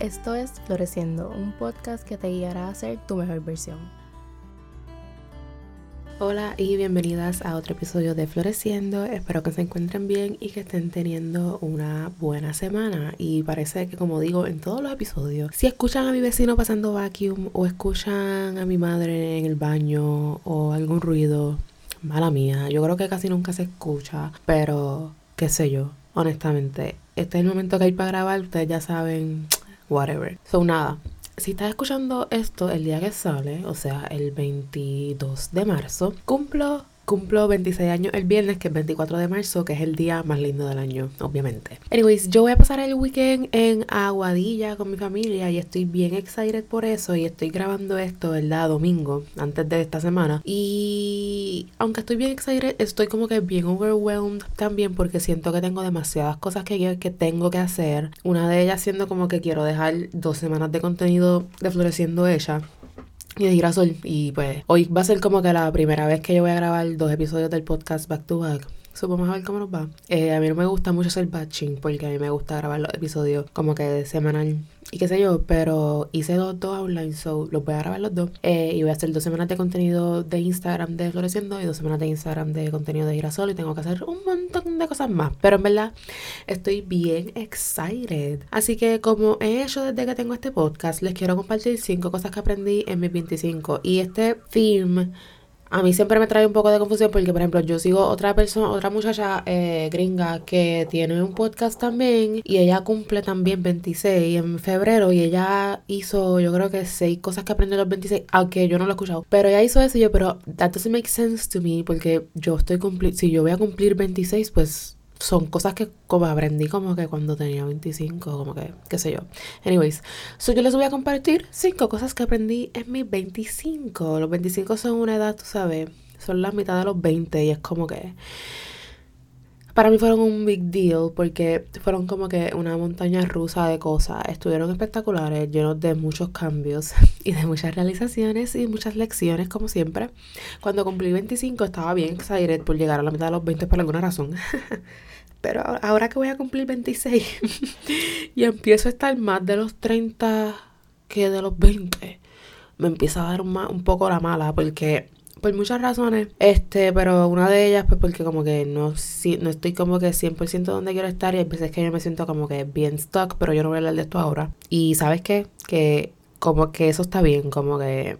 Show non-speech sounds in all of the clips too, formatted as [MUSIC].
Esto es Floreciendo, un podcast que te guiará a ser tu mejor versión. Hola y bienvenidas a otro episodio de Floreciendo. Espero que se encuentren bien y que estén teniendo una buena semana. Y parece que, como digo en todos los episodios, si escuchan a mi vecino pasando vacuum o escuchan a mi madre en el baño o algún ruido, mala mía. Yo creo que casi nunca se escucha, pero qué sé yo, honestamente. Este es el momento que hay para grabar, ustedes ya saben whatever. So, nada. Si estás escuchando esto el día que sale, o sea, el 22 de marzo, cumplo Cumplo 26 años el viernes, que es 24 de marzo, que es el día más lindo del año, obviamente. Anyways, yo voy a pasar el weekend en Aguadilla con mi familia y estoy bien excited por eso y estoy grabando esto, ¿verdad? Domingo, antes de esta semana. Y aunque estoy bien excited, estoy como que bien overwhelmed también porque siento que tengo demasiadas cosas que, que tengo que hacer. Una de ellas siendo como que quiero dejar dos semanas de contenido de Floreciendo Ella y de girasol. Y pues hoy va a ser como que la primera vez que yo voy a grabar dos episodios del podcast back to back. So, vamos a ver cómo nos va. Eh, a mí no me gusta mucho hacer batching porque a mí me gusta grabar los episodios como que semanal y qué sé yo, pero hice dos, dos online, so los voy a grabar los dos. Eh, y voy a hacer dos semanas de contenido de Instagram de Floreciendo y dos semanas de Instagram de contenido de Girasol y tengo que hacer un montón de cosas más. Pero en verdad estoy bien excited. Así que como he hecho desde que tengo este podcast, les quiero compartir cinco cosas que aprendí en mis 25. Y este theme a mí siempre me trae un poco de confusión porque, por ejemplo, yo sigo otra persona, otra muchacha eh, gringa que tiene un podcast también y ella cumple también 26 en febrero y ella hizo, yo creo que seis cosas que aprendió los 26, aunque yo no lo he escuchado. Pero ella hizo eso y yo, pero that doesn't make sense to me porque yo estoy cumplir, si yo voy a cumplir 26, pues son cosas que como aprendí como que cuando tenía 25, como que, qué sé yo. Anyways, so yo les voy a compartir cinco cosas que aprendí en mis 25. Los 25 son una edad, tú sabes, son la mitad de los 20 y es como que... Para mí fueron un big deal porque fueron como que una montaña rusa de cosas. Estuvieron espectaculares, llenos de muchos cambios [LAUGHS] y de muchas realizaciones y muchas lecciones, como siempre. Cuando cumplí 25 estaba bien excited por llegar a la mitad de los 20 por alguna razón. [LAUGHS] Pero ahora que voy a cumplir 26 [LAUGHS] y empiezo a estar más de los 30 que de los 20, me empieza a dar un, un poco la mala porque por muchas razones, este, pero una de ellas pues porque como que no, si, no estoy como que 100% donde quiero estar y hay veces que yo me siento como que bien stuck, pero yo no voy a hablar de esto ahora. Y sabes qué, que como que eso está bien, como que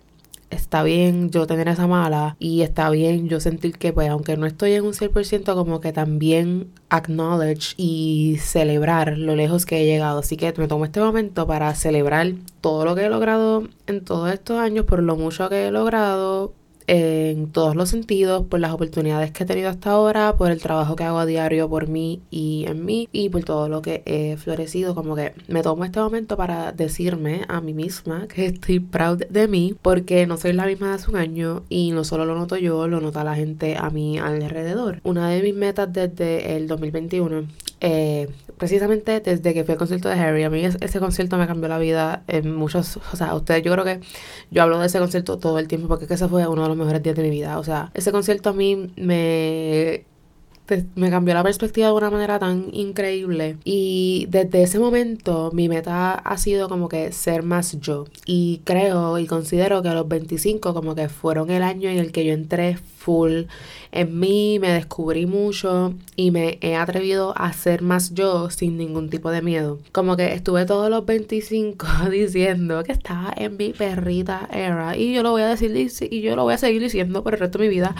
está bien yo tener esa mala y está bien yo sentir que pues aunque no estoy en un 100% como que también acknowledge y celebrar lo lejos que he llegado. Así que me tomo este momento para celebrar todo lo que he logrado en todos estos años, por lo mucho que he logrado, en todos los sentidos, por las oportunidades que he tenido hasta ahora, por el trabajo que hago a diario por mí y en mí, y por todo lo que he florecido. Como que me tomo este momento para decirme a mí misma que estoy proud de mí, porque no soy la misma de hace un año y no solo lo noto yo, lo nota la gente a mi alrededor. Una de mis metas desde el 2021 eh, precisamente desde que fui al concierto de Harry, a mí ese, concierto me cambió la vida en muchos, o sea, ustedes yo creo que yo hablo de ese concierto todo el tiempo porque ese fue uno de los mejores días de mi vida, o sea, ese concierto a mí me me cambió la perspectiva de una manera tan increíble. Y desde ese momento mi meta ha sido como que ser más yo. Y creo y considero que a los 25 como que fueron el año en el que yo entré full en mí, me descubrí mucho y me he atrevido a ser más yo sin ningún tipo de miedo. Como que estuve todos los 25 [LAUGHS] diciendo que estaba en mi perrita era y yo lo voy a decir y yo lo voy a seguir diciendo por el resto de mi vida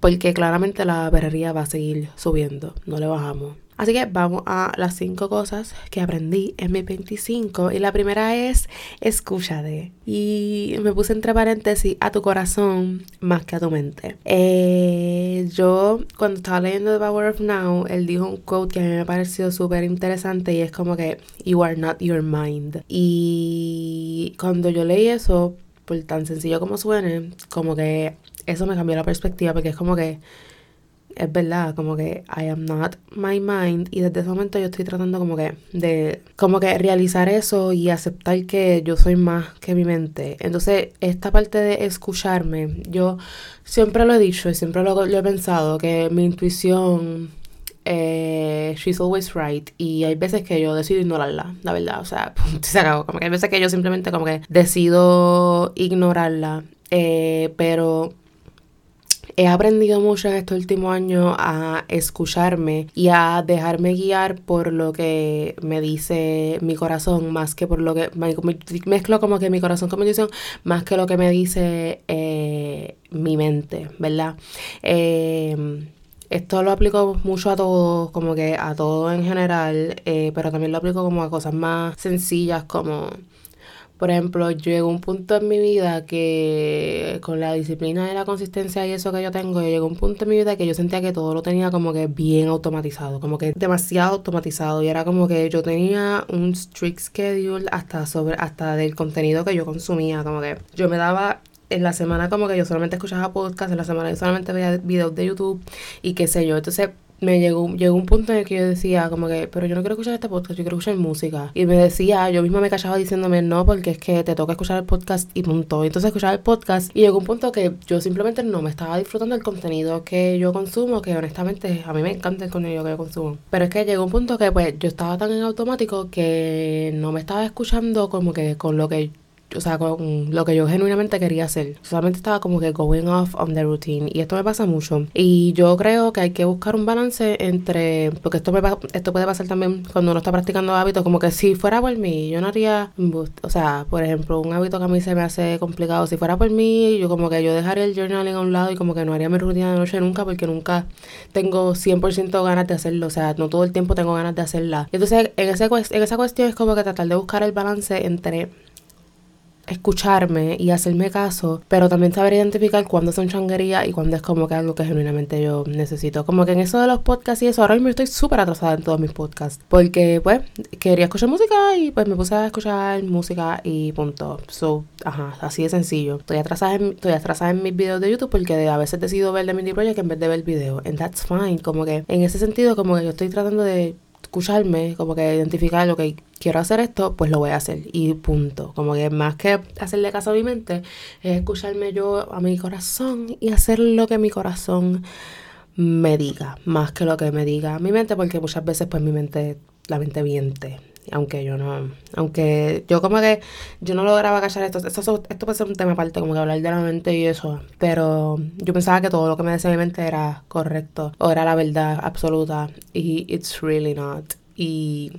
porque claramente la perrería va a seguir subiendo, no le bajamos. Así que vamos a las cinco cosas que aprendí en mi 25. Y la primera es escúchate. Y me puse entre paréntesis a tu corazón más que a tu mente. Eh, yo cuando estaba leyendo The Power of Now, él dijo un quote que a mí me pareció súper interesante y es como que You are not your mind. Y cuando yo leí eso, por tan sencillo como suene, como que eso me cambió la perspectiva porque es como que es verdad, como que I am not my mind y desde ese momento yo estoy tratando como que de como que realizar eso y aceptar que yo soy más que mi mente. Entonces, esta parte de escucharme, yo siempre lo he dicho y siempre lo, he pensado que mi intuición eh, she's always right y hay veces que yo decido ignorarla, la verdad, o sea, [LAUGHS] se acabó, como que hay veces que yo simplemente como que decido ignorarla, eh, pero he aprendido mucho en estos últimos años a escucharme y a dejarme guiar por lo que me dice mi corazón, más que por lo que mezclo como que mi corazón con mi intuición, más que lo que me dice eh, mi mente, ¿verdad? Eh, esto lo aplico mucho a todo, como que a todo en general, eh, pero también lo aplico como a cosas más sencillas como por ejemplo, llegó un punto en mi vida que con la disciplina y la consistencia y eso que yo tengo, llegó un punto en mi vida que yo sentía que todo lo tenía como que bien automatizado, como que demasiado automatizado y era como que yo tenía un strict schedule hasta sobre hasta del contenido que yo consumía, como que yo me daba en la semana como que yo solamente escuchaba podcast, en la semana yo solamente veía videos de YouTube y qué sé yo. Entonces me llegó, llegó un punto en el que yo decía como que, pero yo no quiero escuchar este podcast, yo quiero escuchar música. Y me decía, yo misma me callaba diciéndome, no, porque es que te toca escuchar el podcast y punto. Entonces escuchaba el podcast y llegó un punto que yo simplemente no me estaba disfrutando del contenido que yo consumo, que honestamente a mí me encanta el contenido que yo consumo. Pero es que llegó un punto que pues yo estaba tan en automático que no me estaba escuchando como que con lo que o sea, con lo que yo genuinamente quería hacer. Solamente estaba como que going off on the routine. Y esto me pasa mucho. Y yo creo que hay que buscar un balance entre, porque esto me esto puede pasar también cuando uno está practicando hábitos, como que si fuera por mí, yo no haría, o sea, por ejemplo, un hábito que a mí se me hace complicado, si fuera por mí, yo como que yo dejaría el journaling a un lado y como que no haría mi rutina de noche nunca porque nunca tengo 100% ganas de hacerlo, o sea, no todo el tiempo tengo ganas de hacerla. Entonces, en, ese, en esa cuestión es como que tratar de buscar el balance entre escucharme y hacerme caso, pero también saber identificar cuándo son changuerías y cuándo es como que algo que genuinamente yo necesito. Como que en eso de los podcasts y eso, ahora mismo estoy súper atrasada en todos mis podcasts, porque pues quería escuchar música y pues me puse a escuchar música y punto. So, ajá, así de sencillo. Estoy atrasada en, estoy atrasada en mis videos de YouTube porque a veces decido ver de mi Project en vez de ver el video. And that's fine. Como que en ese sentido, como que yo estoy tratando de escucharme, como que identificar lo que quiero hacer esto, pues lo voy a hacer y punto. Como que más que hacerle caso a mi mente, es escucharme yo a mi corazón y hacer lo que mi corazón me diga, más que lo que me diga mi mente, porque muchas veces pues mi mente, la mente miente. Aunque yo no, aunque yo como que yo no lograba callar esto, esto, esto puede ser un tema aparte, como que hablar de la mente y eso, pero yo pensaba que todo lo que me decía mi mente era correcto o era la verdad absoluta y it's really not. Y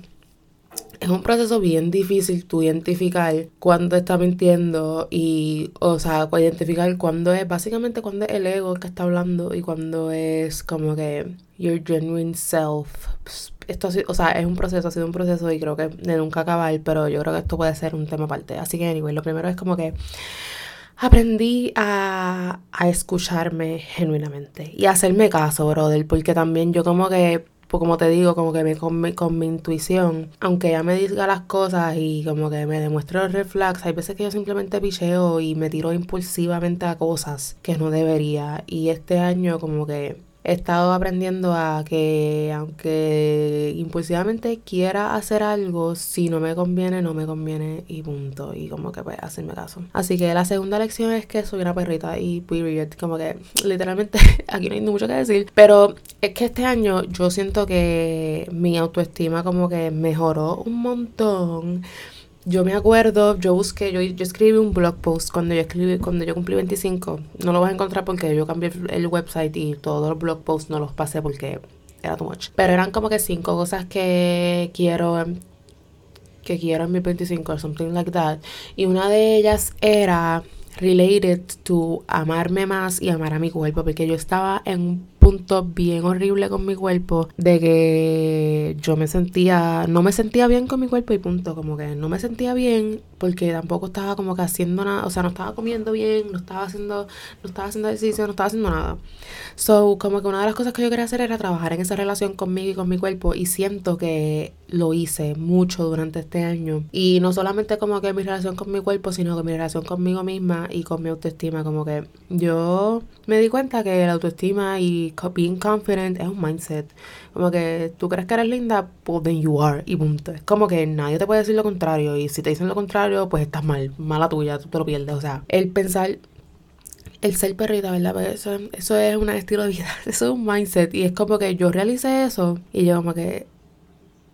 es un proceso bien difícil tú identificar cuándo está mintiendo y, o sea, identificar cuándo es, básicamente cuándo es el ego que está hablando y cuándo es como que your genuine self. Esto, o sea, es un proceso, ha sido un proceso y creo que de nunca acabar, pero yo creo que esto puede ser un tema aparte. Así que, anyway, lo primero es como que aprendí a, a escucharme genuinamente y a hacerme caso, brother, porque también yo como que pues como te digo, como que me con, mi, intuición, aunque ella me diga las cosas y como que me demuestre los reflex, hay veces que yo simplemente picheo y me tiro impulsivamente a cosas que no debería. Y este año como que he estado aprendiendo a que aunque impulsivamente quiera hacer algo, si no me conviene, no me conviene y punto. Y como que pues hacerme caso. Así que la segunda lección es que soy una perrita y period. Como que [LAUGHS] literalmente [LAUGHS] aquí no hay mucho que decir. Pero es que este año yo siento que mi autoestima como que mejoró un montón yo me acuerdo, yo busqué, yo, escribí un blog post cuando yo escribí, cuando yo cumplí 25. No lo vas a encontrar porque yo cambié el website y todos los blog posts no los pasé porque era too much. Pero eran como que cinco cosas que quiero que quiero en mi 25 something like that. Y una de ellas era related to amarme más y amar a mi cuerpo porque yo estaba en punto bien horrible con mi cuerpo de que yo me sentía, no me sentía bien con mi cuerpo y punto, como que no me sentía bien porque tampoco estaba como que haciendo nada, o sea, no estaba comiendo bien, no estaba haciendo, no estaba haciendo ejercicio, no estaba haciendo nada. So, como que una de las cosas que yo quería hacer era trabajar en esa relación conmigo y con mi cuerpo y siento que lo hice mucho durante este año. Y no solamente como que mi relación con mi cuerpo, sino que mi relación conmigo misma y con mi autoestima, como que yo me di cuenta que la autoestima y being confident es un mindset. Como que tú crees que eres linda, pues then you are, y punto. Es como que nadie te puede decir lo contrario, y si te dicen lo contrario, pues estás mal, mala tuya, tú te lo pierdes. O sea, el pensar, el ser perrita, ¿verdad? Pues eso, eso es un estilo de vida, [LAUGHS] eso es un mindset, y es como que yo realicé eso, y yo como que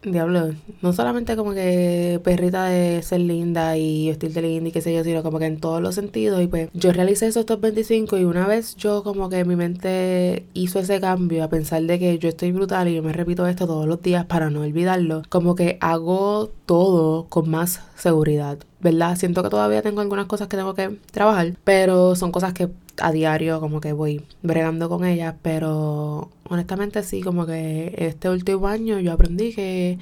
diablo, no solamente como que perrita de ser linda y vestirte linda y qué sé yo, sino como que en todos los sentidos. Y pues yo realicé esos top 25 y una vez yo como que mi mente hizo ese cambio a pensar de que yo estoy brutal y yo me repito esto todos los días para no olvidarlo, como que hago todo con más seguridad. ¿Verdad? Siento que todavía tengo algunas cosas que tengo que trabajar, pero son cosas que a diario como que voy bregando con ellas, pero honestamente sí, como que este último año yo aprendí que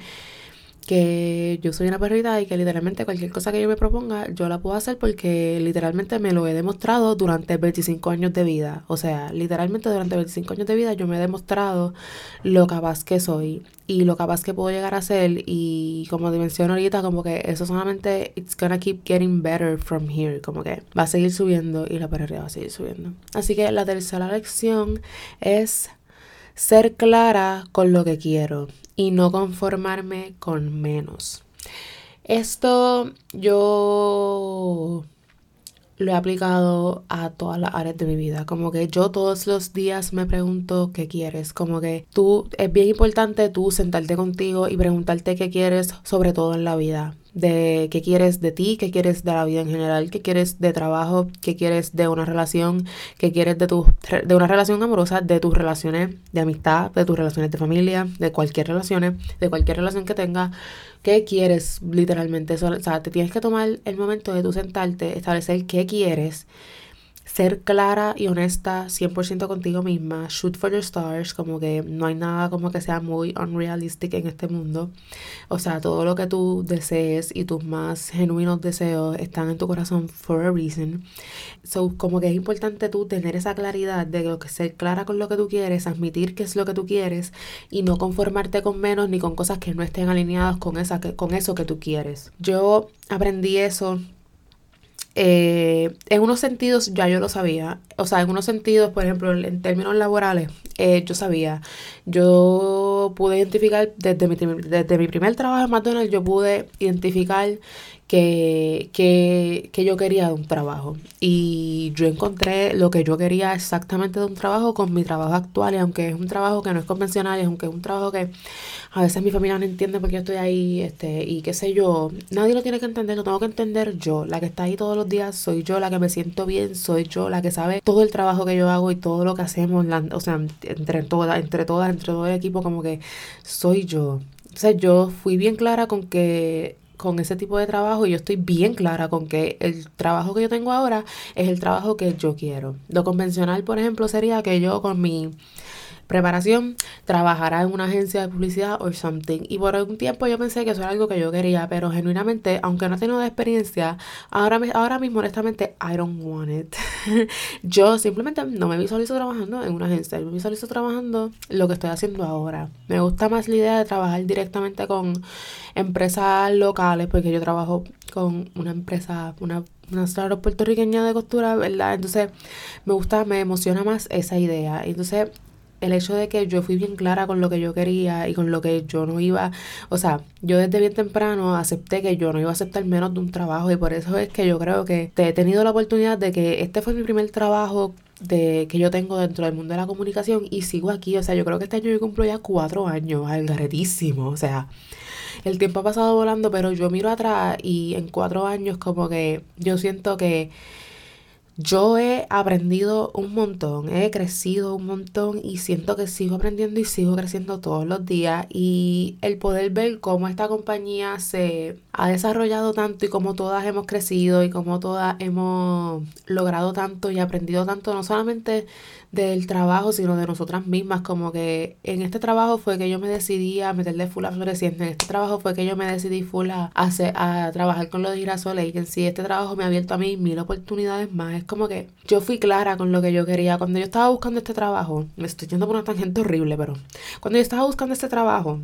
que yo soy una perrita y que literalmente cualquier cosa que yo me proponga, yo la puedo hacer porque literalmente me lo he demostrado durante 25 años de vida. O sea, literalmente durante 25 años de vida yo me he demostrado lo capaz que soy y lo capaz que puedo llegar a ser. Y como te menciono ahorita, como que eso solamente, it's gonna keep getting better from here. Como que va a seguir subiendo y la perrita va a seguir subiendo. Así que la tercera lección es ser clara con lo que quiero y no conformarme con menos. Esto yo lo he aplicado a todas las áreas de mi vida. Como que yo todos los días me pregunto qué quieres. Como que tú, es bien importante tú sentarte contigo y preguntarte qué quieres, sobre todo en la vida de qué quieres de ti, qué quieres de la vida en general, qué quieres de trabajo, qué quieres de una relación, qué quieres de tu de una relación amorosa, de tus relaciones de amistad, de tus relaciones de familia, de cualquier relación, de cualquier relación que tengas, qué quieres literalmente, o sea, te tienes que tomar el momento de tú sentarte, establecer qué quieres ser clara y honesta 100% contigo misma, shoot for your stars, como que no hay nada como que sea muy unrealistic en este mundo. O sea, todo lo que tú desees y tus más genuinos deseos están en tu corazón for a reason. So, como que es importante tú tener esa claridad de lo que ser clara con lo que tú quieres, admitir qué es lo que tú quieres y no conformarte con menos ni con cosas que no estén alineadas con, esa, con eso que tú quieres. Yo aprendí eso eh, en unos sentidos ya yo lo sabía, o sea, en unos sentidos, por ejemplo, en términos laborales, eh, yo sabía, yo pude identificar desde mi, desde mi primer trabajo en McDonald's, yo pude identificar que, que, que, yo quería de un trabajo. Y yo encontré lo que yo quería exactamente de un trabajo con mi trabajo actual. Y aunque es un trabajo que no es convencional, y aunque es un trabajo que a veces mi familia no entiende porque yo estoy ahí, este, y qué sé yo, nadie lo tiene que entender, lo tengo que entender yo. La que está ahí todos los días soy yo, la que me siento bien, soy yo, la que sabe todo el trabajo que yo hago y todo lo que hacemos, o sea, entre todas, entre todas, entre todo el equipo, como que soy yo. O sea, yo fui bien clara con que con ese tipo de trabajo y yo estoy bien clara con que el trabajo que yo tengo ahora es el trabajo que yo quiero. Lo convencional, por ejemplo, sería que yo con mi preparación, trabajará en una agencia de publicidad o something. Y por algún tiempo yo pensé que eso era algo que yo quería, pero genuinamente, aunque no he tenido experiencia, ahora, ahora mismo honestamente, I don't want it. [LAUGHS] yo simplemente no me visualizo trabajando en una agencia, me visualizo trabajando lo que estoy haciendo ahora. Me gusta más la idea de trabajar directamente con empresas locales, porque yo trabajo con una empresa, una una startup puertorriqueña de costura, ¿verdad? Entonces me gusta, me emociona más esa idea. Entonces el hecho de que yo fui bien clara con lo que yo quería y con lo que yo no iba, o sea, yo desde bien temprano acepté que yo no iba a aceptar menos de un trabajo y por eso es que yo creo que he tenido la oportunidad de que este fue mi primer trabajo de que yo tengo dentro del mundo de la comunicación y sigo aquí, o sea, yo creo que este año yo cumplo ya cuatro años, algaretísimo, o sea, el tiempo ha pasado volando, pero yo miro atrás y en cuatro años como que yo siento que yo he aprendido un montón, he crecido un montón y siento que sigo aprendiendo y sigo creciendo todos los días. Y el poder ver cómo esta compañía se ha desarrollado tanto y cómo todas hemos crecido y cómo todas hemos logrado tanto y aprendido tanto, no solamente del trabajo, sino de nosotras mismas. Como que en este trabajo fue que yo me decidí a meterle full a floreciente. En este trabajo fue que yo me decidí full a, hacer, a trabajar con los girasoles. Y que en sí este trabajo me ha abierto a mí mil oportunidades más. Es como que yo fui clara con lo que yo quería. Cuando yo estaba buscando este trabajo, me estoy yendo por una tangente horrible, pero cuando yo estaba buscando este trabajo,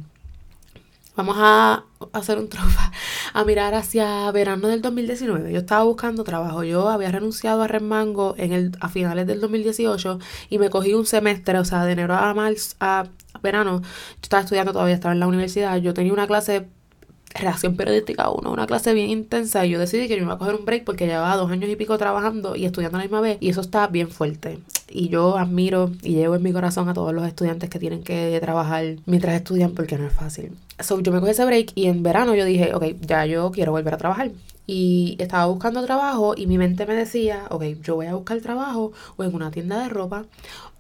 Vamos a hacer un trofa, a mirar hacia verano del 2019. Yo estaba buscando trabajo. Yo había renunciado a Remango en el, a finales del 2018 y me cogí un semestre, o sea, de enero a marzo, a verano. Yo estaba estudiando todavía, estaba en la universidad. Yo tenía una clase Reacción periodística 1, una clase bien intensa y yo decidí que yo me iba a coger un break porque llevaba dos años y pico trabajando y estudiando a la misma vez y eso está bien fuerte. Y yo admiro y llevo en mi corazón a todos los estudiantes que tienen que trabajar mientras estudian porque no es fácil. So, yo me cogí ese break y en verano yo dije, ok, ya yo quiero volver a trabajar. Y estaba buscando trabajo y mi mente me decía, ok, yo voy a buscar trabajo o en una tienda de ropa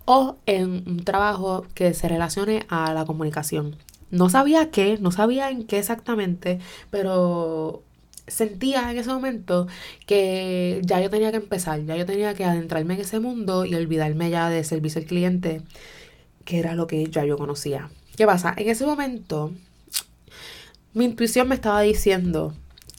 o en un trabajo que se relacione a la comunicación. No sabía qué, no sabía en qué exactamente, pero sentía en ese momento que ya yo tenía que empezar, ya yo tenía que adentrarme en ese mundo y olvidarme ya de servicio al cliente, que era lo que ya yo conocía. ¿Qué pasa? En ese momento, mi intuición me estaba diciendo,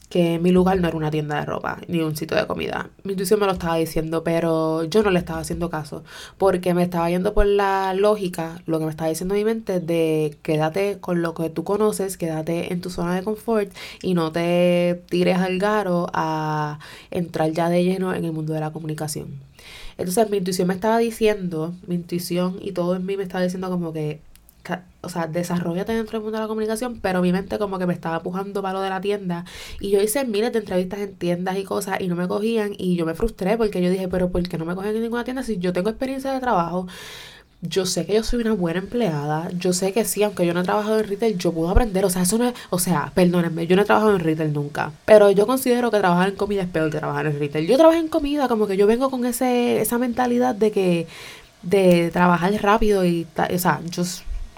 que mi lugar no era una tienda de ropa ni un sitio de comida. Mi intuición me lo estaba diciendo, pero yo no le estaba haciendo caso, porque me estaba yendo por la lógica, lo que me estaba diciendo mi mente, de quédate con lo que tú conoces, quédate en tu zona de confort y no te tires al garo a entrar ya de lleno en el mundo de la comunicación. Entonces mi intuición me estaba diciendo, mi intuición y todo en mí me estaba diciendo como que o sea, desarrollate dentro del mundo de la comunicación, pero mi mente como que me estaba empujando para lo de la tienda. Y yo hice miles de entrevistas en tiendas y cosas y no me cogían y yo me frustré porque yo dije, pero ¿por qué no me cogen en ninguna tienda si yo tengo experiencia de trabajo? Yo sé que yo soy una buena empleada. Yo sé que sí, aunque yo no he trabajado en retail, yo puedo aprender. O sea, eso no es. O sea, perdónenme, yo no he trabajado en retail nunca. Pero yo considero que trabajar en comida es peor que trabajar en retail. Yo trabajé en comida, como que yo vengo con ese, esa mentalidad de que. de trabajar rápido y. O sea, yo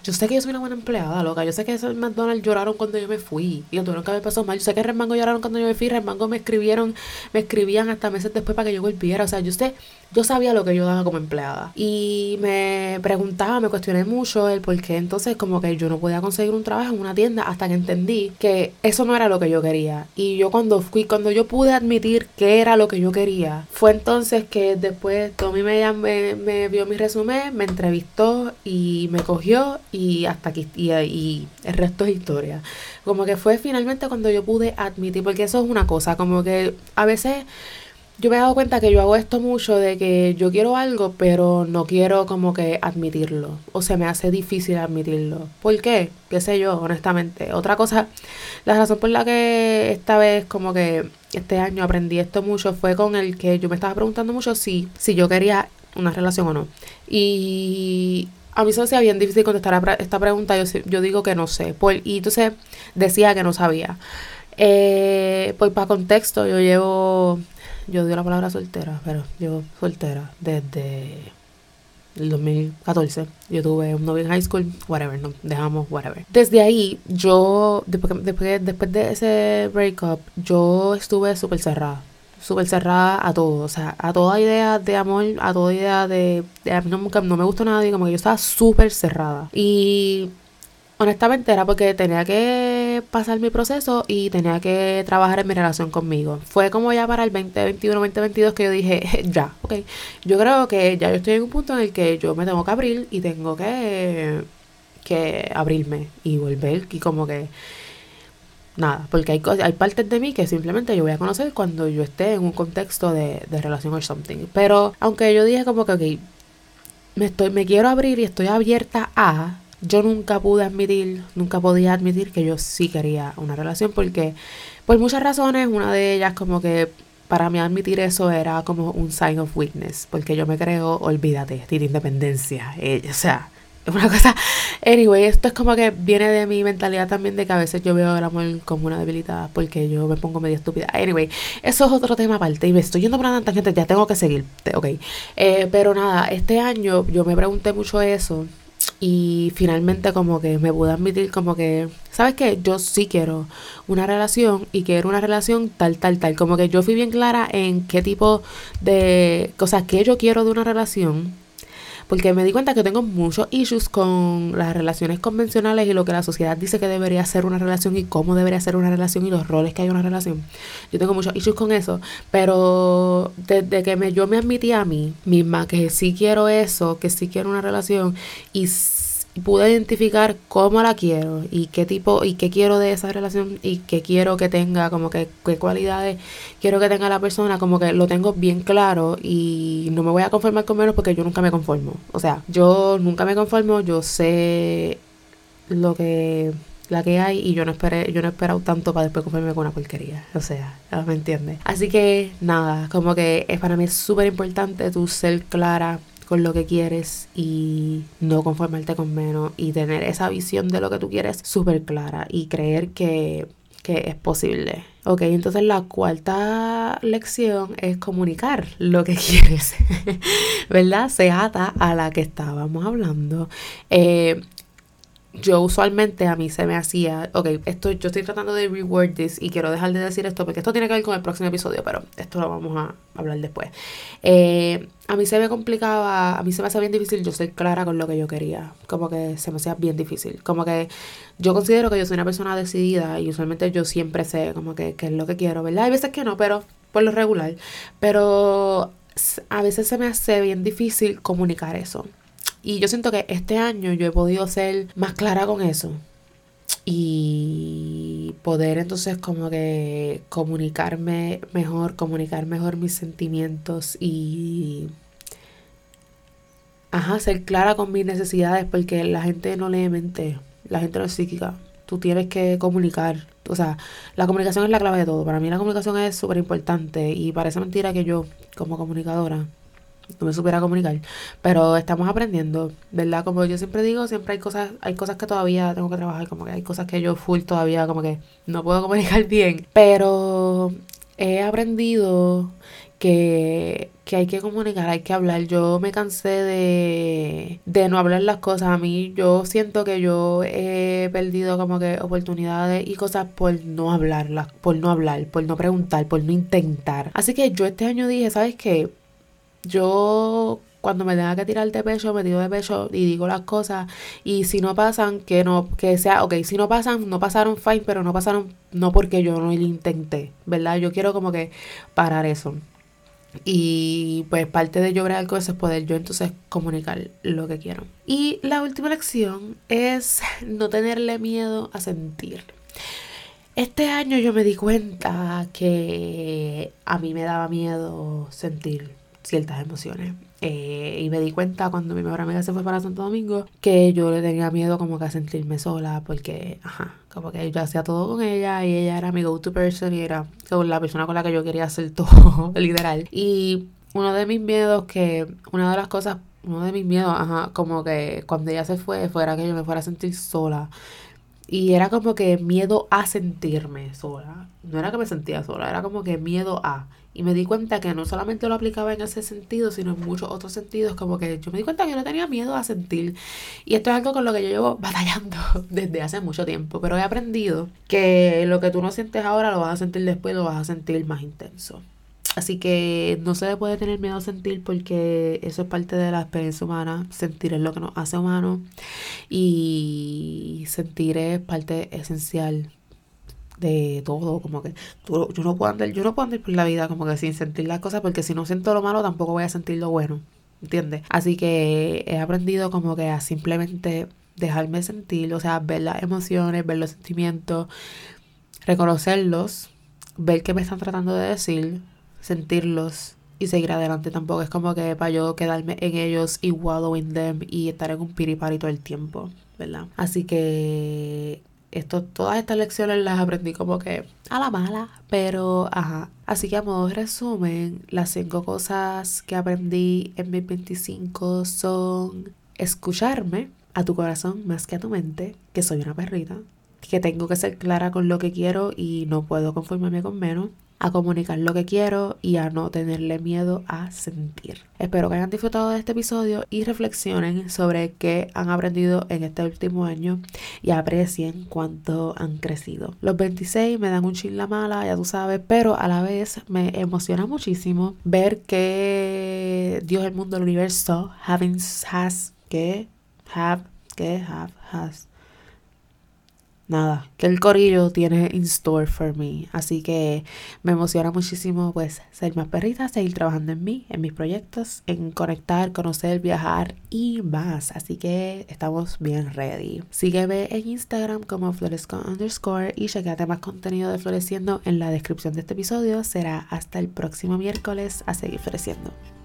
yo sé que yo soy una buena empleada, loca. Yo sé que esos McDonald's lloraron cuando yo me fui. Y lo tuvieron que haber pasado mal. Yo sé que Remango lloraron cuando yo me fui. Remango me escribieron, me escribían hasta meses después para que yo volviera. O sea, yo sé, yo sabía lo que yo daba como empleada. Y me preguntaba, me cuestioné mucho el por qué entonces como que yo no podía conseguir un trabajo en una tienda hasta que entendí que eso no era lo que yo quería. Y yo cuando fui, cuando yo pude admitir que era lo que yo quería, fue entonces que después Tommy me, me, me vio mi resumen, me entrevistó y me cogió y hasta aquí, y, el resto es historia. Como que fue finalmente cuando yo pude admitir, porque eso es una cosa, como que a veces yo me he dado cuenta que yo hago esto mucho de que yo quiero algo, pero no quiero como que admitirlo. O se me hace difícil admitirlo. ¿Por qué? ¿Qué sé yo, honestamente? Otra cosa, la razón por la que esta vez como que este año aprendí esto mucho fue con el que yo me estaba preguntando mucho si, si yo quería una relación o no. Y a mí se me hacía bien difícil contestar esta pregunta. Yo, yo digo que no sé. Pues, y entonces decía que no sabía. Eh, pues para contexto, yo llevo, yo digo la palabra soltera, pero llevo soltera desde el 2014. Yo tuve un novio en high school, whatever, no, dejamos whatever. Desde ahí, yo, después, después, después de ese breakup, yo estuve súper cerrada súper cerrada a todo, o sea, a toda idea de amor, a toda idea de, a mí no, no me gustó nada y como que yo estaba súper cerrada. Y honestamente era porque tenía que pasar mi proceso y tenía que trabajar en mi relación conmigo. Fue como ya para el 2021, 2022 que yo dije, [LAUGHS] ya, ok, yo creo que ya yo estoy en un punto en el que yo me tengo que abrir y tengo que, que abrirme y volver y como que nada, porque hay, hay partes de mí que simplemente yo voy a conocer cuando yo esté en un contexto de, de relación o something. Pero aunque yo dije como que, ok, me, estoy, me quiero abrir y estoy abierta a, yo nunca pude admitir, nunca podía admitir que yo sí quería una relación porque por muchas razones, una de ellas como que para mí admitir eso era como un sign of weakness, porque yo me creo, olvídate, tiene independencia, eh, o sea, [LAUGHS] una cosa. Anyway, esto es como que viene de mi mentalidad también de que a veces yo veo el amor como una debilidad porque yo me pongo medio estúpida. Anyway, eso es otro tema aparte y me estoy yendo por una tanta gente, ya tengo que seguir, ok. Eh, pero nada, este año yo me pregunté mucho eso y finalmente como que me pude admitir como que, ¿sabes qué? Yo sí quiero una relación y quiero una relación tal, tal, tal. Como que yo fui bien clara en qué tipo de cosas que yo quiero de una relación porque me di cuenta que tengo muchos issues con las relaciones convencionales y lo que la sociedad dice que debería ser una relación y cómo debería ser una relación y los roles que hay en una relación. Yo tengo muchos issues con eso, pero desde que me, yo me admití a mí misma que sí quiero eso, que sí quiero una relación y pude identificar cómo la quiero y qué tipo y qué quiero de esa relación y qué quiero que tenga, como que qué cualidades quiero que tenga la persona, como que lo tengo bien claro y no me voy a conformar con menos porque yo nunca me conformo. O sea, yo nunca me conformo, yo sé lo que la que hay y yo no esperé, yo no he esperado tanto para después conformarme con una porquería. O sea, ¿me entiendes? Así que nada, como que es para mí es súper importante tu ser clara con lo que quieres y no conformarte con menos y tener esa visión de lo que tú quieres súper clara y creer que, que es posible. Ok, entonces la cuarta lección es comunicar lo que [LAUGHS] quieres, ¿verdad? Se ata a la que estábamos hablando. Eh, yo usualmente a mí se me hacía, ok, esto, yo estoy tratando de reword this y quiero dejar de decir esto porque esto tiene que ver con el próximo episodio, pero esto lo vamos a hablar después. Eh, a mí se me complicaba, a mí se me hacía bien difícil yo ser clara con lo que yo quería, como que se me hacía bien difícil, como que yo considero que yo soy una persona decidida y usualmente yo siempre sé como que qué es lo que quiero, ¿verdad? Hay veces que no, pero por lo regular, pero a veces se me hace bien difícil comunicar eso. Y yo siento que este año yo he podido ser más clara con eso. Y poder entonces como que comunicarme mejor, comunicar mejor mis sentimientos y... Ajá, ser clara con mis necesidades porque la gente no lee mente, la gente no es psíquica. Tú tienes que comunicar. O sea, la comunicación es la clave de todo. Para mí la comunicación es súper importante y parece mentira que yo, como comunicadora, no me supiera comunicar. Pero estamos aprendiendo, ¿verdad? Como yo siempre digo, siempre hay cosas, hay cosas que todavía tengo que trabajar, como que hay cosas que yo full todavía como que no puedo [LAUGHS] comunicar bien. Pero he aprendido que, que, hay que comunicar, hay que hablar. Yo me cansé de, de no hablar las cosas. A mí yo siento que yo he perdido como que oportunidades y cosas por no hablarlas, por no hablar, por no preguntar, por no intentar. Así que yo este año dije, ¿sabes qué? Yo cuando me tenga que tirar de pecho, me tiro de pecho y digo las cosas. Y si no pasan, que no, que sea, ok, si no pasan, no pasaron fine, pero no pasaron, no porque yo no lo intenté, ¿verdad? Yo quiero como que parar eso. Y pues parte de yo crear cosas es poder yo entonces comunicar lo que quiero. Y la última lección es [LAUGHS] no tenerle miedo a sentir. Este año yo me di cuenta que a mí me daba miedo sentir ciertas emociones. Eh, y me di cuenta cuando mi mejor amiga se fue para Santo Domingo que yo le tenía miedo como que a sentirme sola porque, ajá, como que yo hacía todo con ella y ella era mi go-to person y era la persona con la que yo quería hacer [LAUGHS] todo, literal. Y uno de mis miedos que, una de las cosas, uno de mis miedos, ajá, como que cuando ella se fue, fuera que yo me fuera a sentir sola. Y era como que miedo a sentirme sola. No era que me sentía sola, era como que miedo a. Y me di cuenta que no solamente lo aplicaba en ese sentido, sino en muchos otros sentidos, como que yo me di cuenta que yo no tenía miedo a sentir. Y esto es algo con lo que yo llevo [LAUGHS] batallando desde hace mucho tiempo, pero he aprendido que lo que tú no sientes ahora lo vas a sentir después, lo vas a sentir más intenso. Así que no se le puede tener miedo a sentir porque eso es parte de la experiencia humana. Sentir es lo que nos hace humanos y sentir es parte esencial de todo, como que yo no puedo andar, yo no puedo andar por la vida como que sin sentir las cosas, porque si no siento lo malo tampoco voy a sentir lo bueno, ¿entiendes? Así que he aprendido como que a simplemente dejarme sentir, o sea, ver las emociones, ver los sentimientos, reconocerlos, ver qué me están tratando de decir, sentirlos y seguir adelante. Tampoco es como que para yo quedarme en ellos y wallow in them y estar en un piripari todo el tiempo, ¿verdad? Así que esto, todas estas lecciones las aprendí como que a la mala, pero ajá. Así que a modo de resumen, las cinco cosas que aprendí en 2025 son escucharme a tu corazón más que a tu mente, que soy una perrita, que tengo que ser clara con lo que quiero y no puedo conformarme con menos a comunicar lo que quiero y a no tenerle miedo a sentir. Espero que hayan disfrutado de este episodio y reflexionen sobre qué han aprendido en este último año y aprecien cuánto han crecido. Los 26 me dan un chin la mala, ya tú sabes, pero a la vez me emociona muchísimo ver que Dios, el mundo, el universo, having, has, que, have, que, have, has nada, que el corillo tiene in store for me. Así que me emociona muchísimo pues ser más perrita, seguir trabajando en mí, en mis proyectos, en conectar, conocer, viajar y más. Así que estamos bien ready. Sígueme en Instagram como floresco underscore y chequeate más contenido de Floreciendo en la descripción de este episodio. Será hasta el próximo miércoles a seguir floreciendo.